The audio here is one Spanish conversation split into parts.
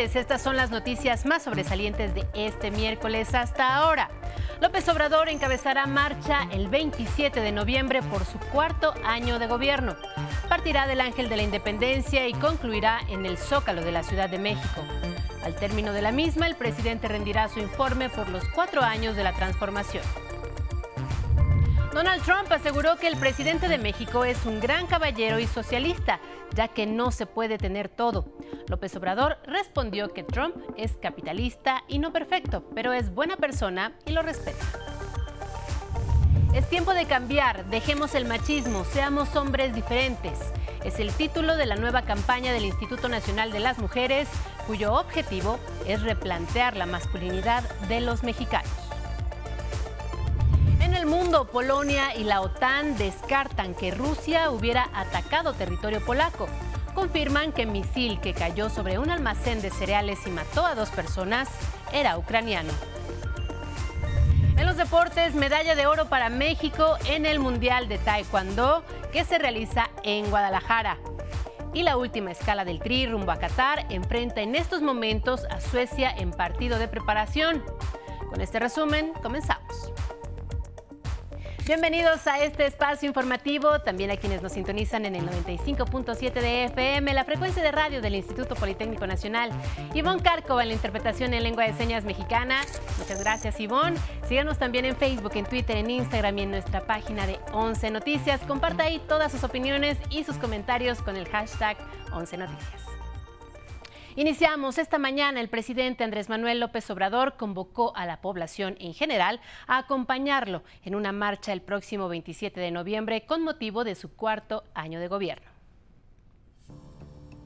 Estas son las noticias más sobresalientes de este miércoles hasta ahora. López Obrador encabezará marcha el 27 de noviembre por su cuarto año de gobierno. Partirá del Ángel de la Independencia y concluirá en el Zócalo de la Ciudad de México. Al término de la misma, el presidente rendirá su informe por los cuatro años de la transformación. Donald Trump aseguró que el presidente de México es un gran caballero y socialista, ya que no se puede tener todo. López Obrador respondió que Trump es capitalista y no perfecto, pero es buena persona y lo respeta. Es tiempo de cambiar, dejemos el machismo, seamos hombres diferentes. Es el título de la nueva campaña del Instituto Nacional de las Mujeres, cuyo objetivo es replantear la masculinidad de los mexicanos. En el mundo, Polonia y la OTAN descartan que Rusia hubiera atacado territorio polaco. Confirman que el misil que cayó sobre un almacén de cereales y mató a dos personas era ucraniano. En los deportes, medalla de oro para México en el Mundial de Taekwondo que se realiza en Guadalajara. Y la última escala del Tri rumbo a Qatar enfrenta en estos momentos a Suecia en partido de preparación. Con este resumen, comenzamos. Bienvenidos a este espacio informativo, también a quienes nos sintonizan en el 95.7 de FM, la frecuencia de radio del Instituto Politécnico Nacional. Ivonne Carco en la interpretación en lengua de señas mexicana. Muchas gracias, Ivonne. Síganos también en Facebook, en Twitter, en Instagram y en nuestra página de 11 Noticias. Comparta ahí todas sus opiniones y sus comentarios con el hashtag 11 Noticias. Iniciamos esta mañana. El presidente Andrés Manuel López Obrador convocó a la población en general a acompañarlo en una marcha el próximo 27 de noviembre con motivo de su cuarto año de gobierno.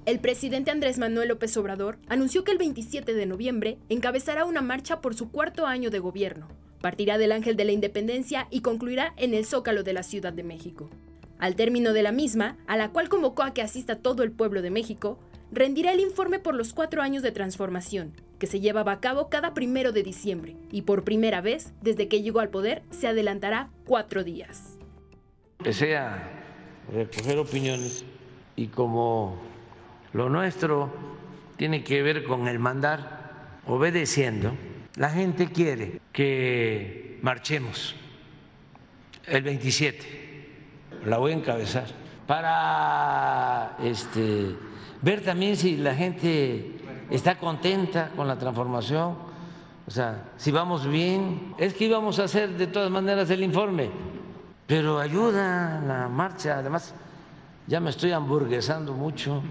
El presidente Andrés Manuel López Obrador anunció que el 27 de noviembre encabezará una marcha por su cuarto año de gobierno. Partirá del Ángel de la Independencia y concluirá en el Zócalo de la Ciudad de México. Al término de la misma, a la cual convocó a que asista todo el pueblo de México, rendirá el informe por los cuatro años de transformación, que se llevaba a cabo cada primero de diciembre, y por primera vez, desde que llegó al poder, se adelantará cuatro días. Empecé a recoger opiniones y como lo nuestro tiene que ver con el mandar obedeciendo, la gente quiere que marchemos el 27. La voy a encabezar para este ver también si la gente está contenta con la transformación, o sea, si vamos bien. Es que íbamos a hacer de todas maneras el informe, pero ayuda la marcha, además ya me estoy hamburguesando mucho.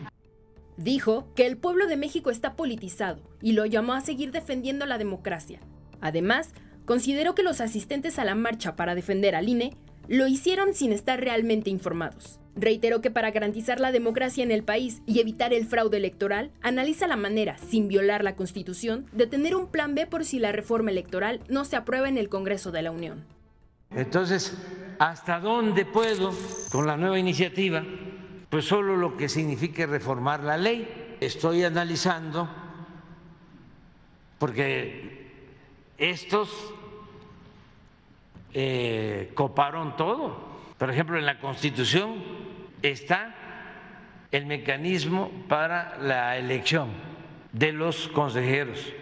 Dijo que el pueblo de México está politizado y lo llamó a seguir defendiendo la democracia. Además, consideró que los asistentes a la marcha para defender al INE lo hicieron sin estar realmente informados. Reiteró que para garantizar la democracia en el país y evitar el fraude electoral, analiza la manera, sin violar la Constitución, de tener un plan B por si la reforma electoral no se aprueba en el Congreso de la Unión. Entonces, ¿hasta dónde puedo con la nueva iniciativa? Pues solo lo que signifique reformar la ley. Estoy analizando, porque estos eh, coparon todo. Por ejemplo, en la Constitución está el mecanismo para la elección de los consejeros.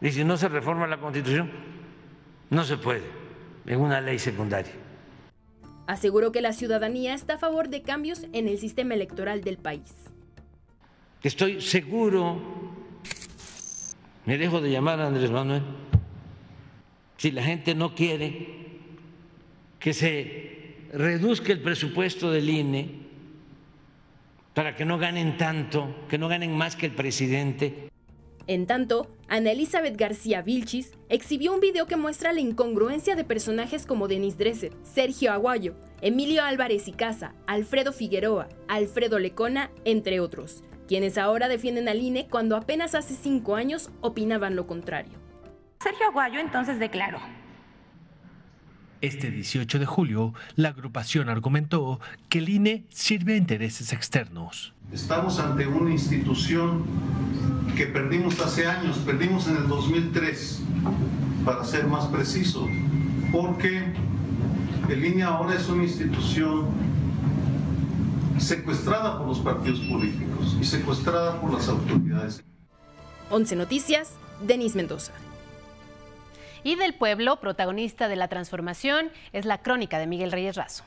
Y si no se reforma la Constitución, no se puede en una ley secundaria. Aseguró que la ciudadanía está a favor de cambios en el sistema electoral del país. Estoy seguro, me dejo de llamar a Andrés Manuel, si la gente no quiere que se reduzca el presupuesto del INE, para que no ganen tanto, que no ganen más que el presidente. En tanto, Ana Elizabeth García Vilchis exhibió un video que muestra la incongruencia de personajes como Denis Dresser, Sergio Aguayo, Emilio Álvarez y Casa, Alfredo Figueroa, Alfredo Lecona, entre otros, quienes ahora defienden al INE cuando apenas hace cinco años opinaban lo contrario. Sergio Aguayo entonces declaró, este 18 de julio, la agrupación argumentó que el INE sirve a intereses externos. Estamos ante una institución que perdimos hace años, perdimos en el 2003, para ser más preciso, porque el INE ahora es una institución secuestrada por los partidos políticos y secuestrada por las autoridades. 11 Noticias, Denis Mendoza. Y del pueblo, protagonista de la transformación, es la crónica de Miguel Reyes Razo.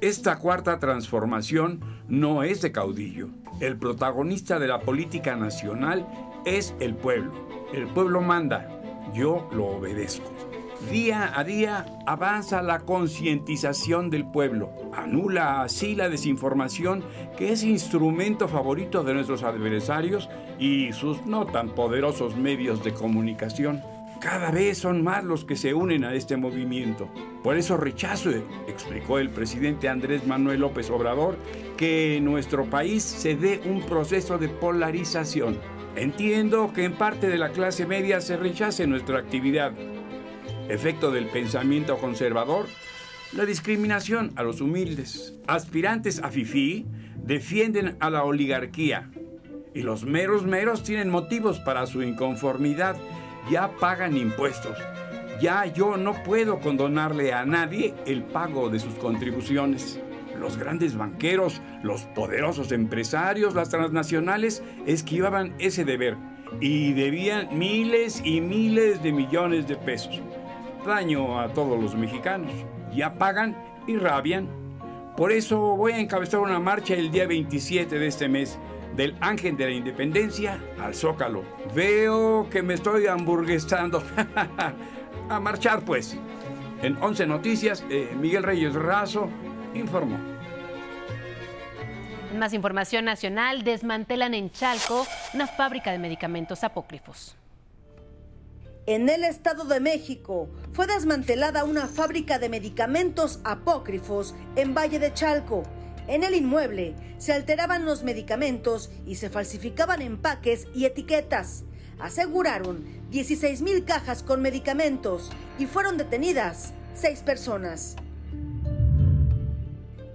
Esta cuarta transformación no es de caudillo. El protagonista de la política nacional es el pueblo. El pueblo manda, yo lo obedezco. Día a día avanza la concientización del pueblo. Anula así la desinformación que es instrumento favorito de nuestros adversarios y sus no tan poderosos medios de comunicación. Cada vez son más los que se unen a este movimiento. Por eso rechazo, explicó el presidente Andrés Manuel López Obrador, que en nuestro país se dé un proceso de polarización. Entiendo que en parte de la clase media se rechace nuestra actividad, efecto del pensamiento conservador, la discriminación a los humildes. Aspirantes a FIFI defienden a la oligarquía y los meros meros tienen motivos para su inconformidad. Ya pagan impuestos. Ya yo no puedo condonarle a nadie el pago de sus contribuciones. Los grandes banqueros, los poderosos empresarios, las transnacionales esquivaban ese deber y debían miles y miles de millones de pesos daño a todos los mexicanos. Ya pagan y rabian. Por eso voy a encabezar una marcha el día 27 de este mes del Ángel de la Independencia al Zócalo. Veo que me estoy hamburguesando. a marchar pues. En 11 Noticias, eh, Miguel Reyes Razo informó. Más información nacional, desmantelan en Chalco una fábrica de medicamentos apócrifos. En el Estado de México fue desmantelada una fábrica de medicamentos apócrifos en Valle de Chalco. En el inmueble se alteraban los medicamentos y se falsificaban empaques y etiquetas. Aseguraron 16 mil cajas con medicamentos y fueron detenidas seis personas.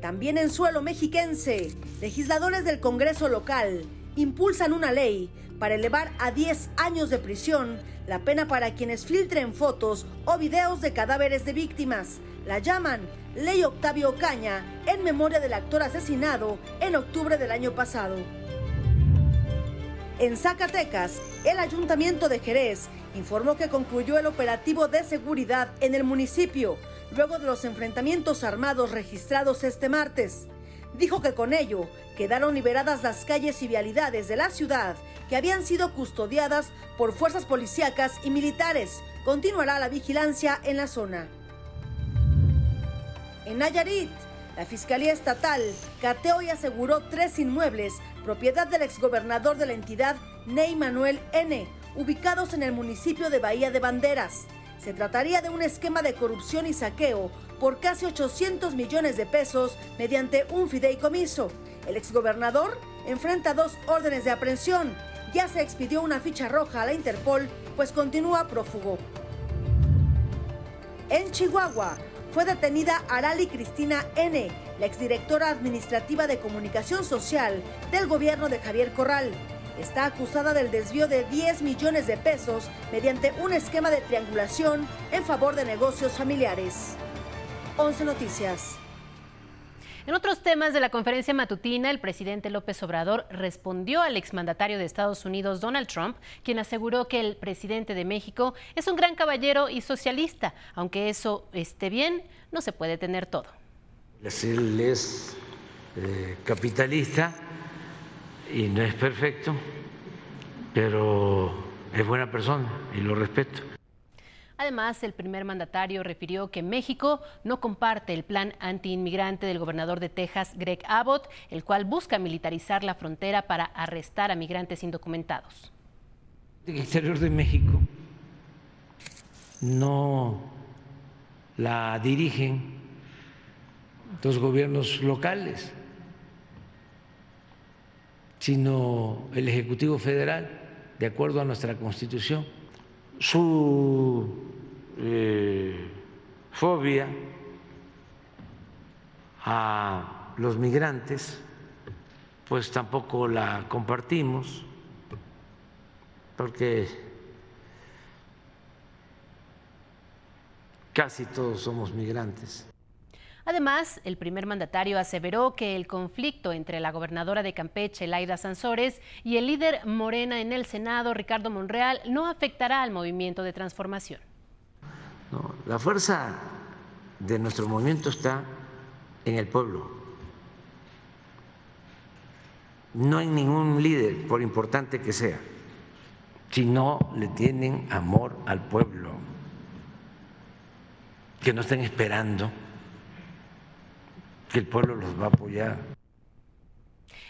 También en suelo mexiquense, legisladores del Congreso local impulsan una ley para elevar a 10 años de prisión la pena para quienes filtren fotos o videos de cadáveres de víctimas. La llaman Ley Octavio Caña en memoria del actor asesinado en octubre del año pasado. En Zacatecas, el ayuntamiento de Jerez informó que concluyó el operativo de seguridad en el municipio luego de los enfrentamientos armados registrados este martes. Dijo que con ello quedaron liberadas las calles y vialidades de la ciudad que habían sido custodiadas por fuerzas policíacas y militares. Continuará la vigilancia en la zona. En Nayarit, la Fiscalía Estatal cateó y aseguró tres inmuebles, propiedad del exgobernador de la entidad, Ney Manuel N., ubicados en el municipio de Bahía de Banderas. Se trataría de un esquema de corrupción y saqueo por casi 800 millones de pesos mediante un fideicomiso. El exgobernador enfrenta dos órdenes de aprehensión ya se expidió una ficha roja a la Interpol, pues continúa prófugo. En Chihuahua fue detenida Arali Cristina N., la exdirectora administrativa de comunicación social del gobierno de Javier Corral. Está acusada del desvío de 10 millones de pesos mediante un esquema de triangulación en favor de negocios familiares. 11 Noticias. En otros temas de la conferencia matutina, el presidente López Obrador respondió al exmandatario de Estados Unidos, Donald Trump, quien aseguró que el presidente de México es un gran caballero y socialista. Aunque eso esté bien, no se puede tener todo. Él es eh, capitalista y no es perfecto, pero es buena persona y lo respeto. Además, el primer mandatario refirió que México no comparte el plan antiinmigrante del gobernador de Texas, Greg Abbott, el cual busca militarizar la frontera para arrestar a migrantes indocumentados. El exterior de México no la dirigen los gobiernos locales, sino el Ejecutivo Federal, de acuerdo a nuestra Constitución su eh, fobia a los migrantes, pues tampoco la compartimos, porque casi todos somos migrantes. Además, el primer mandatario aseveró que el conflicto entre la gobernadora de Campeche, Laida Sansores, y el líder Morena en el Senado, Ricardo Monreal, no afectará al movimiento de transformación. la fuerza de nuestro movimiento está en el pueblo. No hay ningún líder, por importante que sea, si no le tienen amor al pueblo, que no estén esperando que el pueblo los va a apoyar.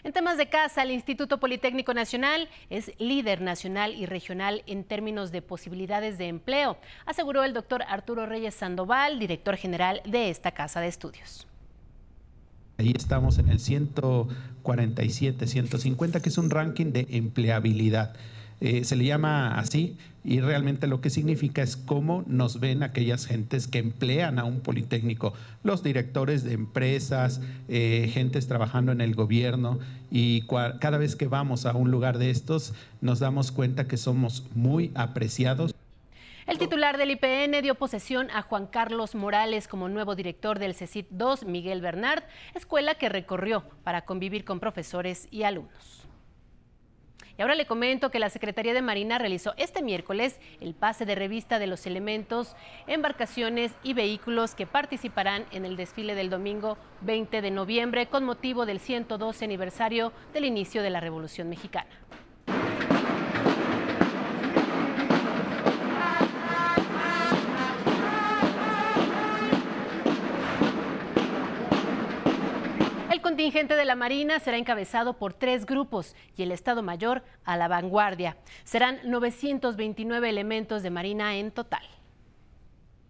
En temas de casa, el Instituto Politécnico Nacional es líder nacional y regional en términos de posibilidades de empleo, aseguró el doctor Arturo Reyes Sandoval, director general de esta casa de estudios. Ahí estamos en el 147, 150, que es un ranking de empleabilidad. Eh, se le llama así y realmente lo que significa es cómo nos ven aquellas gentes que emplean a un politécnico, los directores de empresas, eh, gentes trabajando en el gobierno y cada vez que vamos a un lugar de estos nos damos cuenta que somos muy apreciados. El titular del IPN dio posesión a Juan Carlos Morales como nuevo director del CECIT 2, Miguel Bernard, escuela que recorrió para convivir con profesores y alumnos. Y ahora le comento que la Secretaría de Marina realizó este miércoles el pase de revista de los elementos, embarcaciones y vehículos que participarán en el desfile del domingo 20 de noviembre con motivo del 112 aniversario del inicio de la Revolución Mexicana. Contingente de la Marina será encabezado por tres grupos y el Estado Mayor a la vanguardia. Serán 929 elementos de Marina en total.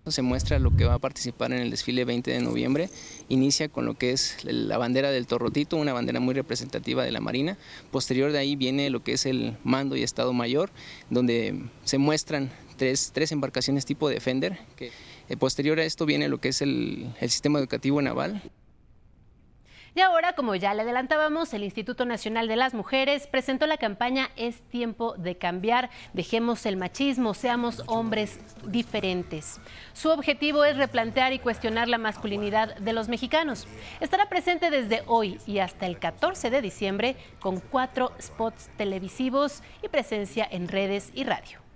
Se muestra lo que va a participar en el desfile 20 de noviembre. Inicia con lo que es la bandera del Torrotito, una bandera muy representativa de la Marina. Posterior de ahí viene lo que es el mando y Estado Mayor, donde se muestran tres, tres embarcaciones tipo Defender. Que, eh, posterior a esto viene lo que es el, el sistema educativo naval. Y ahora, como ya le adelantábamos, el Instituto Nacional de las Mujeres presentó la campaña Es tiempo de cambiar, dejemos el machismo, seamos hombres diferentes. Su objetivo es replantear y cuestionar la masculinidad de los mexicanos. Estará presente desde hoy y hasta el 14 de diciembre con cuatro spots televisivos y presencia en redes y radio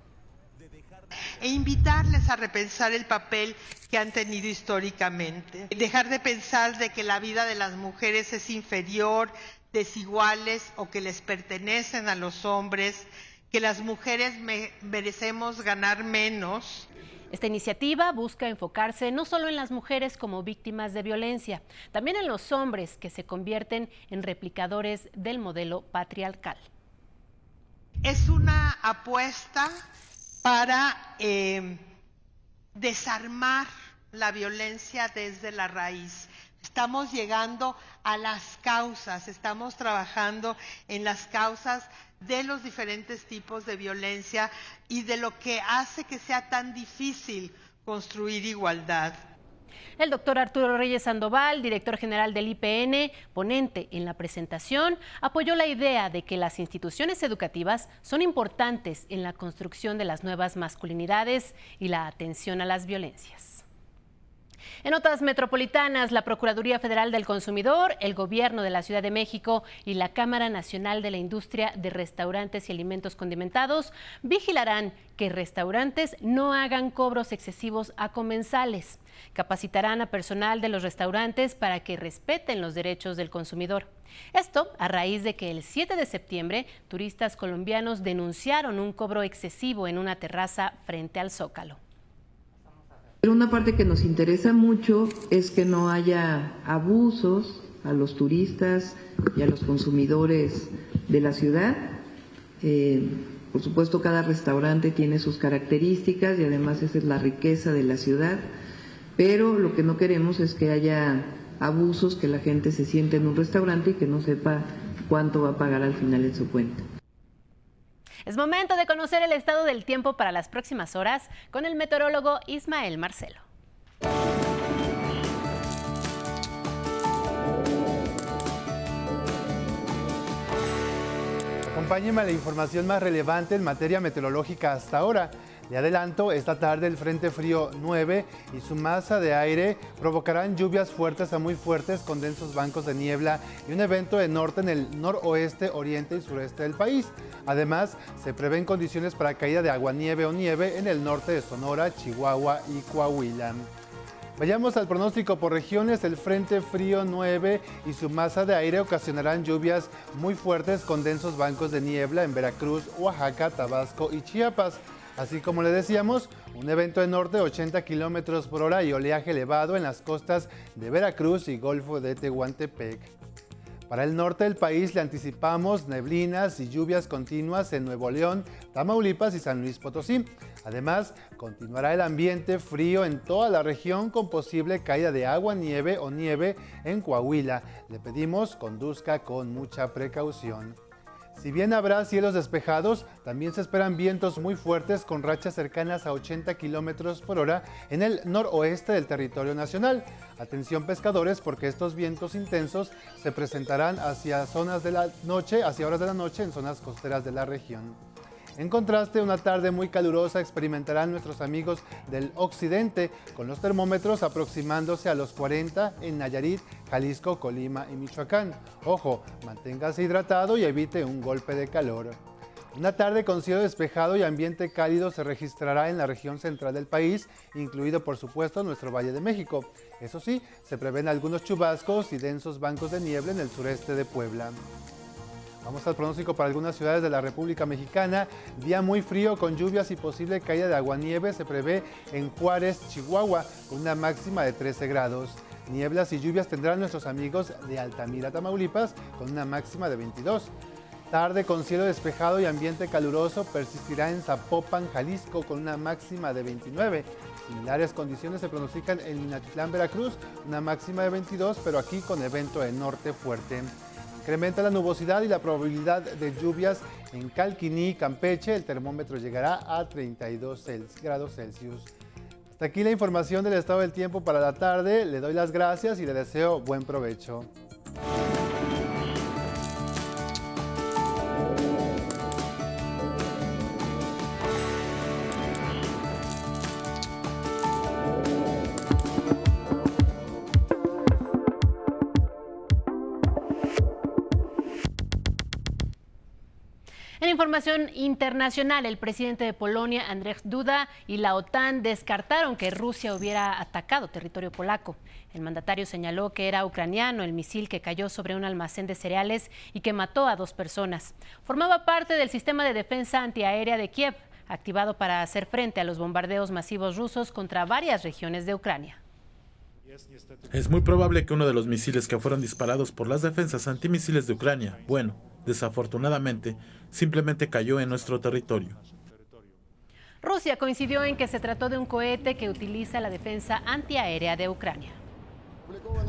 e invitarles a repensar el papel que han tenido históricamente. Dejar de pensar de que la vida de las mujeres es inferior, desiguales o que les pertenecen a los hombres, que las mujeres merecemos ganar menos. Esta iniciativa busca enfocarse no solo en las mujeres como víctimas de violencia, también en los hombres que se convierten en replicadores del modelo patriarcal. Es una apuesta para eh, desarmar la violencia desde la raíz. Estamos llegando a las causas, estamos trabajando en las causas de los diferentes tipos de violencia y de lo que hace que sea tan difícil construir igualdad. El doctor Arturo Reyes Sandoval, director general del IPN, ponente en la presentación, apoyó la idea de que las instituciones educativas son importantes en la construcción de las nuevas masculinidades y la atención a las violencias. En otras metropolitanas, la Procuraduría Federal del Consumidor, el Gobierno de la Ciudad de México y la Cámara Nacional de la Industria de Restaurantes y Alimentos Condimentados vigilarán que restaurantes no hagan cobros excesivos a comensales. Capacitarán a personal de los restaurantes para que respeten los derechos del consumidor. Esto a raíz de que el 7 de septiembre turistas colombianos denunciaron un cobro excesivo en una terraza frente al Zócalo. Pero una parte que nos interesa mucho es que no haya abusos a los turistas y a los consumidores de la ciudad. Eh, por supuesto, cada restaurante tiene sus características y además esa es la riqueza de la ciudad, pero lo que no queremos es que haya abusos, que la gente se siente en un restaurante y que no sepa cuánto va a pagar al final en su cuenta. Es momento de conocer el estado del tiempo para las próximas horas con el meteorólogo Ismael Marcelo. Acompáñeme a la información más relevante en materia meteorológica hasta ahora. Le adelanto, esta tarde el Frente Frío 9 y su masa de aire provocarán lluvias fuertes a muy fuertes con densos bancos de niebla y un evento de norte en el noroeste, oriente y sureste del país. Además, se prevén condiciones para caída de agua, nieve o nieve en el norte de Sonora, Chihuahua y Coahuila. Vayamos al pronóstico por regiones. El Frente Frío 9 y su masa de aire ocasionarán lluvias muy fuertes con densos bancos de niebla en Veracruz, Oaxaca, Tabasco y Chiapas. Así como le decíamos, un evento de norte de 80 kilómetros por hora y oleaje elevado en las costas de Veracruz y Golfo de Tehuantepec. Para el norte del país le anticipamos neblinas y lluvias continuas en Nuevo León, Tamaulipas y San Luis Potosí. Además, continuará el ambiente frío en toda la región con posible caída de agua, nieve o nieve en Coahuila. Le pedimos conduzca con mucha precaución. Si bien habrá cielos despejados, también se esperan vientos muy fuertes con rachas cercanas a 80 kilómetros por hora en el noroeste del territorio nacional. Atención pescadores, porque estos vientos intensos se presentarán hacia zonas de la noche, hacia horas de la noche en zonas costeras de la región. En contraste, una tarde muy calurosa experimentarán nuestros amigos del occidente, con los termómetros aproximándose a los 40 en Nayarit, Jalisco, Colima y Michoacán. Ojo, manténgase hidratado y evite un golpe de calor. Una tarde con cielo despejado y ambiente cálido se registrará en la región central del país, incluido por supuesto nuestro Valle de México. Eso sí, se prevén algunos chubascos y densos bancos de niebla en el sureste de Puebla. Vamos al pronóstico para algunas ciudades de la República Mexicana. Día muy frío con lluvias y posible caída de aguanieve se prevé en Juárez, Chihuahua, con una máxima de 13 grados. Nieblas y lluvias tendrán nuestros amigos de Altamira, Tamaulipas, con una máxima de 22. Tarde con cielo despejado y ambiente caluroso persistirá en Zapopan, Jalisco, con una máxima de 29. Similares condiciones se pronostican en Minatitlán, Veracruz, una máxima de 22, pero aquí con evento de norte fuerte. Incrementa la nubosidad y la probabilidad de lluvias en Calquiní, Campeche. El termómetro llegará a 32 grados Celsius. Hasta aquí la información del estado del tiempo para la tarde. Le doy las gracias y le deseo buen provecho. Información internacional, el presidente de Polonia, Andrzej Duda, y la OTAN descartaron que Rusia hubiera atacado territorio polaco. El mandatario señaló que era ucraniano el misil que cayó sobre un almacén de cereales y que mató a dos personas. Formaba parte del sistema de defensa antiaérea de Kiev, activado para hacer frente a los bombardeos masivos rusos contra varias regiones de Ucrania. Es muy probable que uno de los misiles que fueron disparados por las defensas antimisiles de Ucrania, bueno, desafortunadamente, simplemente cayó en nuestro territorio. Rusia coincidió en que se trató de un cohete que utiliza la defensa antiaérea de Ucrania.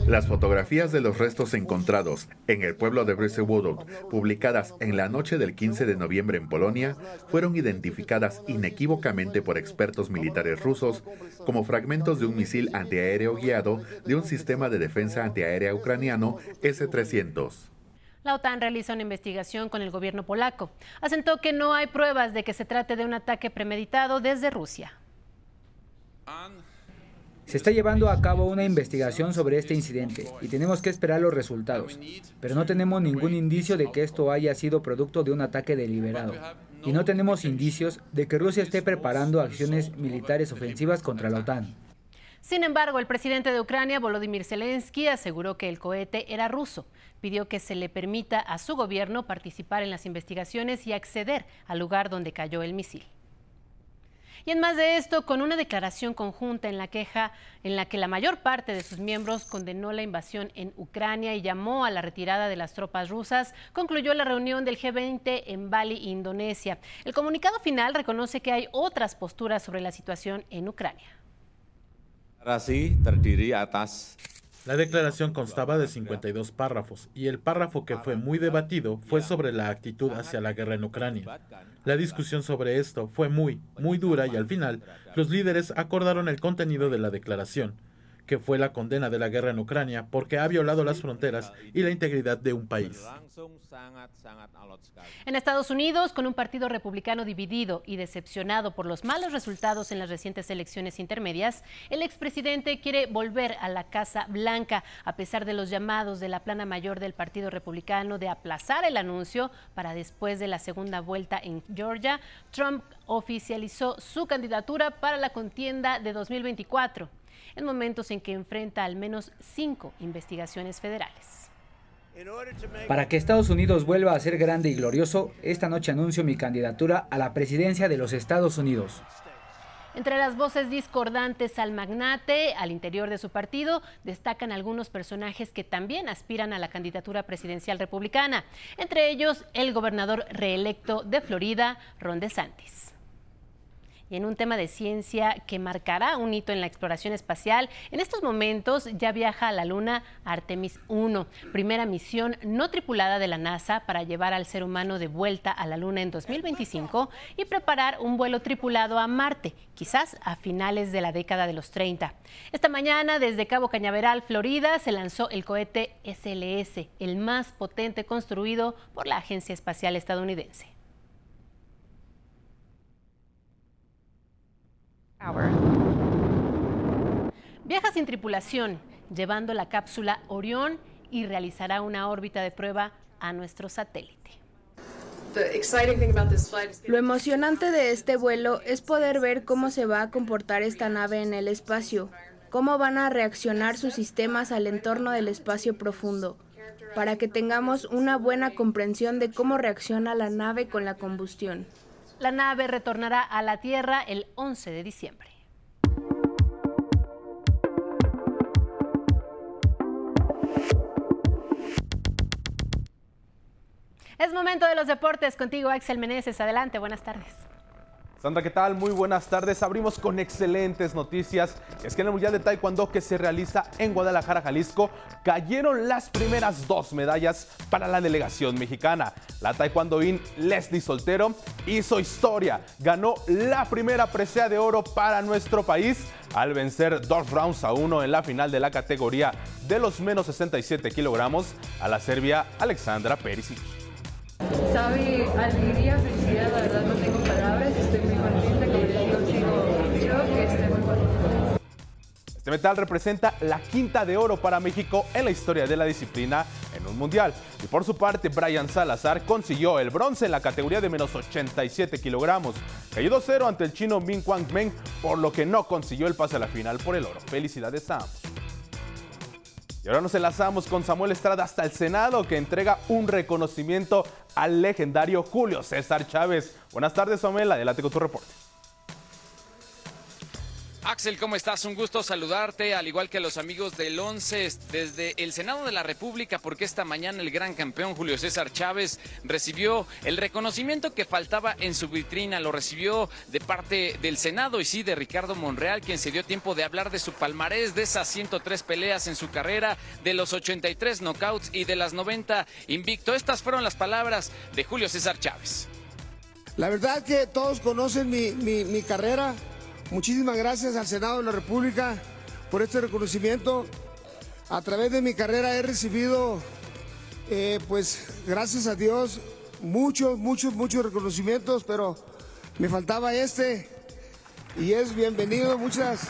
Las fotografías de los restos encontrados en el pueblo de Brzewodow, publicadas en la noche del 15 de noviembre en Polonia, fueron identificadas inequívocamente por expertos militares rusos como fragmentos de un misil antiaéreo guiado de un sistema de defensa antiaérea ucraniano S-300. La OTAN realiza una investigación con el gobierno polaco. Asentó que no hay pruebas de que se trate de un ataque premeditado desde Rusia. Se está llevando a cabo una investigación sobre este incidente y tenemos que esperar los resultados, pero no tenemos ningún indicio de que esto haya sido producto de un ataque deliberado. Y no tenemos indicios de que Rusia esté preparando acciones militares ofensivas contra la OTAN. Sin embargo, el presidente de Ucrania, Volodymyr Zelensky, aseguró que el cohete era ruso. Pidió que se le permita a su gobierno participar en las investigaciones y acceder al lugar donde cayó el misil. Y en más de esto, con una declaración conjunta en la queja en la que la mayor parte de sus miembros condenó la invasión en Ucrania y llamó a la retirada de las tropas rusas, concluyó la reunión del G20 en Bali, Indonesia. El comunicado final reconoce que hay otras posturas sobre la situación en Ucrania. La declaración constaba de 52 párrafos y el párrafo que fue muy debatido fue sobre la actitud hacia la guerra en Ucrania. La discusión sobre esto fue muy, muy dura y al final los líderes acordaron el contenido de la declaración, que fue la condena de la guerra en Ucrania porque ha violado las fronteras y la integridad de un país. En Estados Unidos, con un partido republicano dividido y decepcionado por los malos resultados en las recientes elecciones intermedias, el expresidente quiere volver a la Casa Blanca, a pesar de los llamados de la plana mayor del Partido Republicano de aplazar el anuncio para después de la segunda vuelta en Georgia. Trump oficializó su candidatura para la contienda de 2024, en momentos en que enfrenta al menos cinco investigaciones federales. Para que Estados Unidos vuelva a ser grande y glorioso, esta noche anuncio mi candidatura a la presidencia de los Estados Unidos. Entre las voces discordantes al magnate, al interior de su partido, destacan algunos personajes que también aspiran a la candidatura presidencial republicana, entre ellos el gobernador reelecto de Florida, Ron DeSantis y en un tema de ciencia que marcará un hito en la exploración espacial. En estos momentos ya viaja a la Luna Artemis 1, primera misión no tripulada de la NASA para llevar al ser humano de vuelta a la Luna en 2025 y preparar un vuelo tripulado a Marte, quizás a finales de la década de los 30. Esta mañana, desde Cabo Cañaveral, Florida, se lanzó el cohete SLS, el más potente construido por la Agencia Espacial Estadounidense. Viaja sin tripulación, llevando la cápsula Orión y realizará una órbita de prueba a nuestro satélite. Lo emocionante de este vuelo es poder ver cómo se va a comportar esta nave en el espacio, cómo van a reaccionar sus sistemas al entorno del espacio profundo, para que tengamos una buena comprensión de cómo reacciona la nave con la combustión. La nave retornará a la Tierra el 11 de diciembre. Es momento de los deportes. Contigo, Axel Meneses. Adelante, buenas tardes. Sandra, ¿qué tal? Muy buenas tardes. Abrimos con excelentes noticias. Es que en el Mundial de Taekwondo que se realiza en Guadalajara, Jalisco, cayeron las primeras dos medallas para la delegación mexicana. La taekwondoín Leslie Soltero hizo historia. Ganó la primera presea de oro para nuestro país al vencer dos rounds a uno en la final de la categoría de los menos 67 kilogramos a la serbia Alexandra Perisic. Sabe alegría, felicidad, verdad no tengo Este metal representa la quinta de oro para México en la historia de la disciplina en un mundial. Y por su parte, Brian Salazar consiguió el bronce en la categoría de menos 87 kilogramos. Cayó 2-0 ante el chino Min Kwang Meng, por lo que no consiguió el pase a la final por el oro. Felicidades a. Y ahora nos enlazamos con Samuel Estrada hasta el Senado que entrega un reconocimiento al legendario Julio César Chávez. Buenas tardes, Samuel. Adelante con tu reporte. Axel, ¿cómo estás? Un gusto saludarte, al igual que a los amigos del 11 desde el Senado de la República, porque esta mañana el gran campeón Julio César Chávez recibió el reconocimiento que faltaba en su vitrina. Lo recibió de parte del Senado y sí de Ricardo Monreal, quien se dio tiempo de hablar de su palmarés, de esas 103 peleas en su carrera, de los 83 knockouts y de las 90 invicto. Estas fueron las palabras de Julio César Chávez. La verdad que todos conocen mi, mi, mi carrera Muchísimas gracias al Senado de la República por este reconocimiento. A través de mi carrera he recibido, eh, pues gracias a Dios, muchos, muchos, muchos reconocimientos, pero me faltaba este y es bienvenido. Muchas,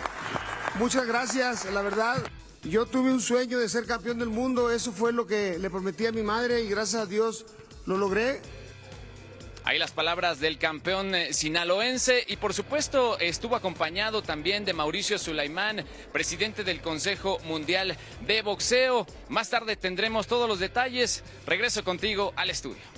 muchas gracias, la verdad. Yo tuve un sueño de ser campeón del mundo, eso fue lo que le prometí a mi madre y gracias a Dios lo logré. Ahí las palabras del campeón eh, sinaloense y por supuesto estuvo acompañado también de Mauricio Sulaimán, presidente del Consejo Mundial de Boxeo. Más tarde tendremos todos los detalles. Regreso contigo al estudio.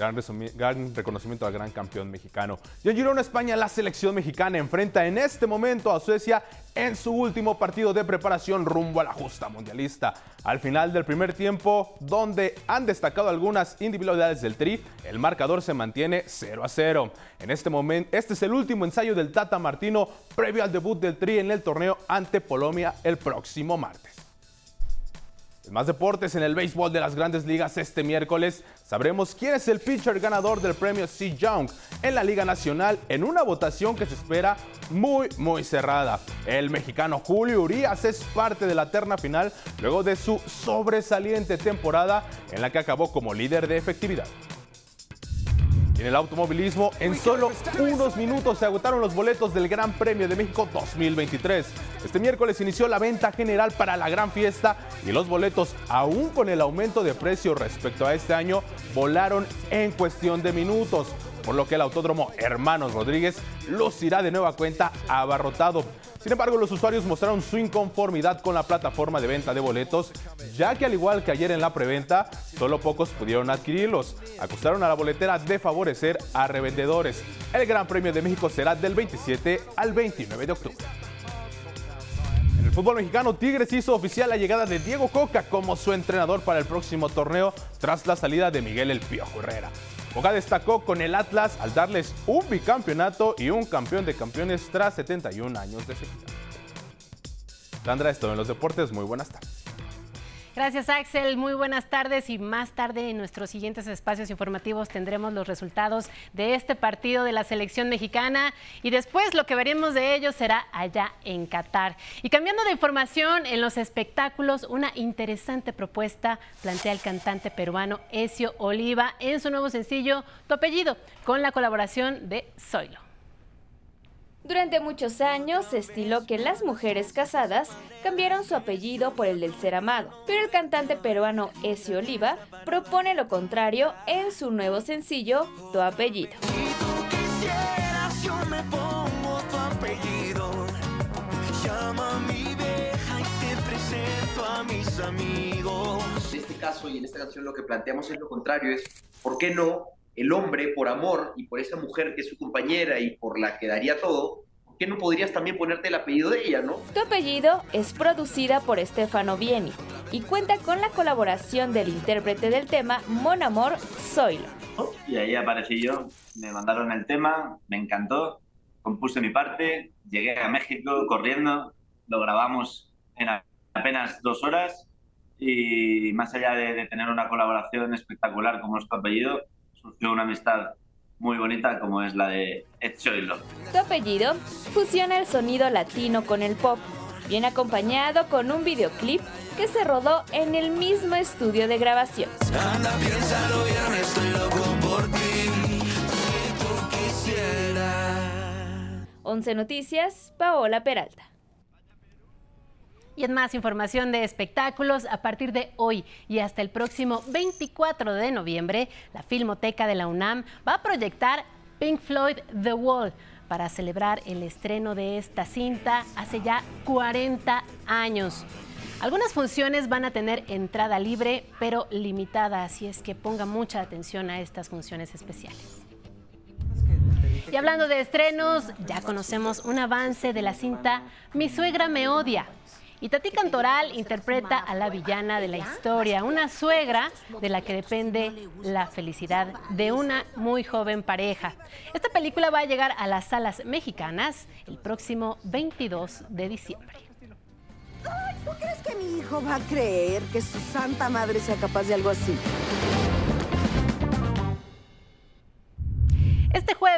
Gran, reconocimiento al gran campeón mexicano. Y en Girona, España, la selección mexicana enfrenta en este momento a Suecia en su último partido de preparación rumbo a la justa mundialista. Al final del primer tiempo, donde han destacado algunas individualidades del Tri, el marcador se mantiene 0 a 0. En este momento, este es el último ensayo del Tata Martino previo al debut del Tri en el torneo ante Polonia el próximo martes. Más deportes en el béisbol de las grandes ligas este miércoles sabremos quién es el pitcher ganador del premio C. Young en la Liga Nacional en una votación que se espera muy muy cerrada. El mexicano Julio Urias es parte de la terna final luego de su sobresaliente temporada en la que acabó como líder de efectividad. En el automovilismo, en solo unos minutos se agotaron los boletos del Gran Premio de México 2023. Este miércoles inició la venta general para la gran fiesta y los boletos, aún con el aumento de precio respecto a este año, volaron en cuestión de minutos, por lo que el Autódromo Hermanos Rodríguez lucirá de nueva cuenta abarrotado. Sin embargo, los usuarios mostraron su inconformidad con la plataforma de venta de boletos, ya que al igual que ayer en la preventa, solo pocos pudieron adquirirlos. Acusaron a la boletera de favorecer a revendedores. El Gran Premio de México será del 27 al 29 de octubre. En el fútbol mexicano, Tigres hizo oficial la llegada de Diego Coca como su entrenador para el próximo torneo tras la salida de Miguel El Piojo Herrera. Boca destacó con el Atlas al darles un bicampeonato y un campeón de campeones tras 71 años de sequía. Sandra, esto en los deportes. Muy buenas tardes. Gracias Axel, muy buenas tardes y más tarde en nuestros siguientes espacios informativos tendremos los resultados de este partido de la selección mexicana y después lo que veremos de ellos será allá en Qatar. Y cambiando de información, en los espectáculos una interesante propuesta plantea el cantante peruano Ezio Oliva en su nuevo sencillo Tu apellido con la colaboración de Zoilo. Durante muchos años se estiló que las mujeres casadas cambiaron su apellido por el del ser amado, pero el cantante peruano Ezio Oliva propone lo contrario en su nuevo sencillo Tu apellido. En este caso y en esta canción lo que planteamos es lo contrario, es ¿por qué no el hombre, por amor y por esa mujer que es su compañera y por la que daría todo, ¿por qué no podrías también ponerte el apellido de ella, no? Tu apellido es producida por Stefano Vieni y cuenta con la colaboración del intérprete del tema Mon Amor Zoilo. Y ahí aparecí yo, me mandaron el tema, me encantó, compuse mi parte, llegué a México corriendo, lo grabamos en apenas dos horas y más allá de, de tener una colaboración espectacular como es tu apellido, surgió una amistad muy bonita como es la de Ed Zoilo. Tu apellido fusiona el sonido latino con el pop, bien acompañado con un videoclip que se rodó en el mismo estudio de grabación. Anda, piénsalo bien, estoy loco por ti. Si tú quisieras. 11 Noticias, Paola Peralta. Y en más información de espectáculos, a partir de hoy y hasta el próximo 24 de noviembre, la Filmoteca de la UNAM va a proyectar Pink Floyd The Wall para celebrar el estreno de esta cinta hace ya 40 años. Algunas funciones van a tener entrada libre, pero limitada, así es que ponga mucha atención a estas funciones especiales. Y hablando de estrenos, ya conocemos un avance de la cinta Mi suegra me odia, y Tati Cantoral interpreta a la villana de la historia, una suegra de la que depende la felicidad de una muy joven pareja. Esta película va a llegar a las salas mexicanas el próximo 22 de diciembre. Ay, ¿Tú crees que mi hijo va a creer que su santa madre sea capaz de algo así?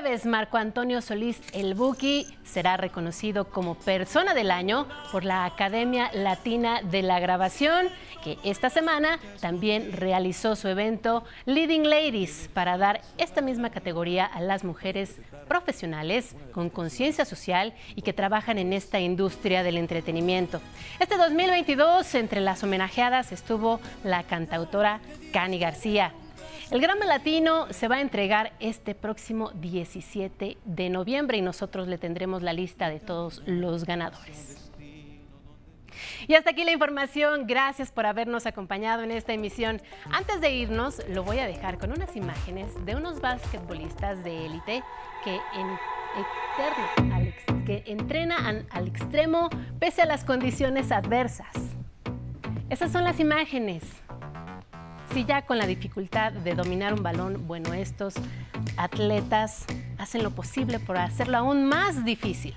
Jueves, Marco Antonio Solís El Buki será reconocido como Persona del Año por la Academia Latina de la Grabación, que esta semana también realizó su evento Leading Ladies para dar esta misma categoría a las mujeres profesionales con conciencia social y que trabajan en esta industria del entretenimiento. Este 2022, entre las homenajeadas estuvo la cantautora Cani García. El Grammy Latino se va a entregar este próximo 17 de noviembre y nosotros le tendremos la lista de todos los ganadores. Y hasta aquí la información. Gracias por habernos acompañado en esta emisión. Antes de irnos, lo voy a dejar con unas imágenes de unos basquetbolistas de élite que, entrenan al extremo pese a las condiciones adversas. Esas son las imágenes. Si ya con la dificultad de dominar un balón, bueno, estos atletas hacen lo posible por hacerlo aún más difícil.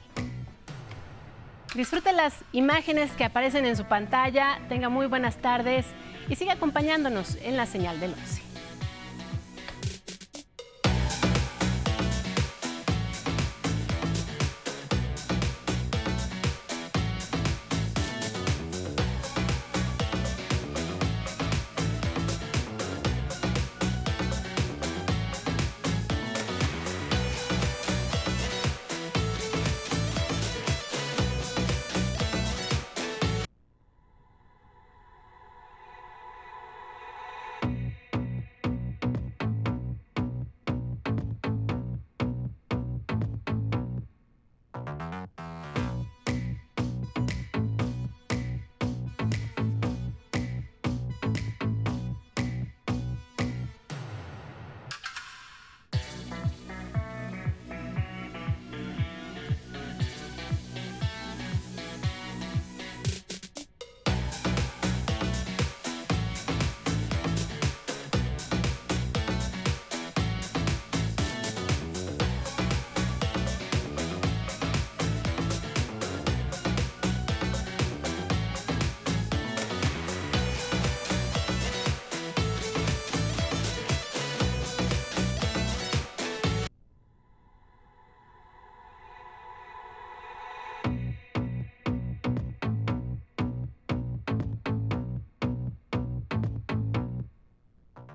Disfrute las imágenes que aparecen en su pantalla, tenga muy buenas tardes y siga acompañándonos en la señal del 11.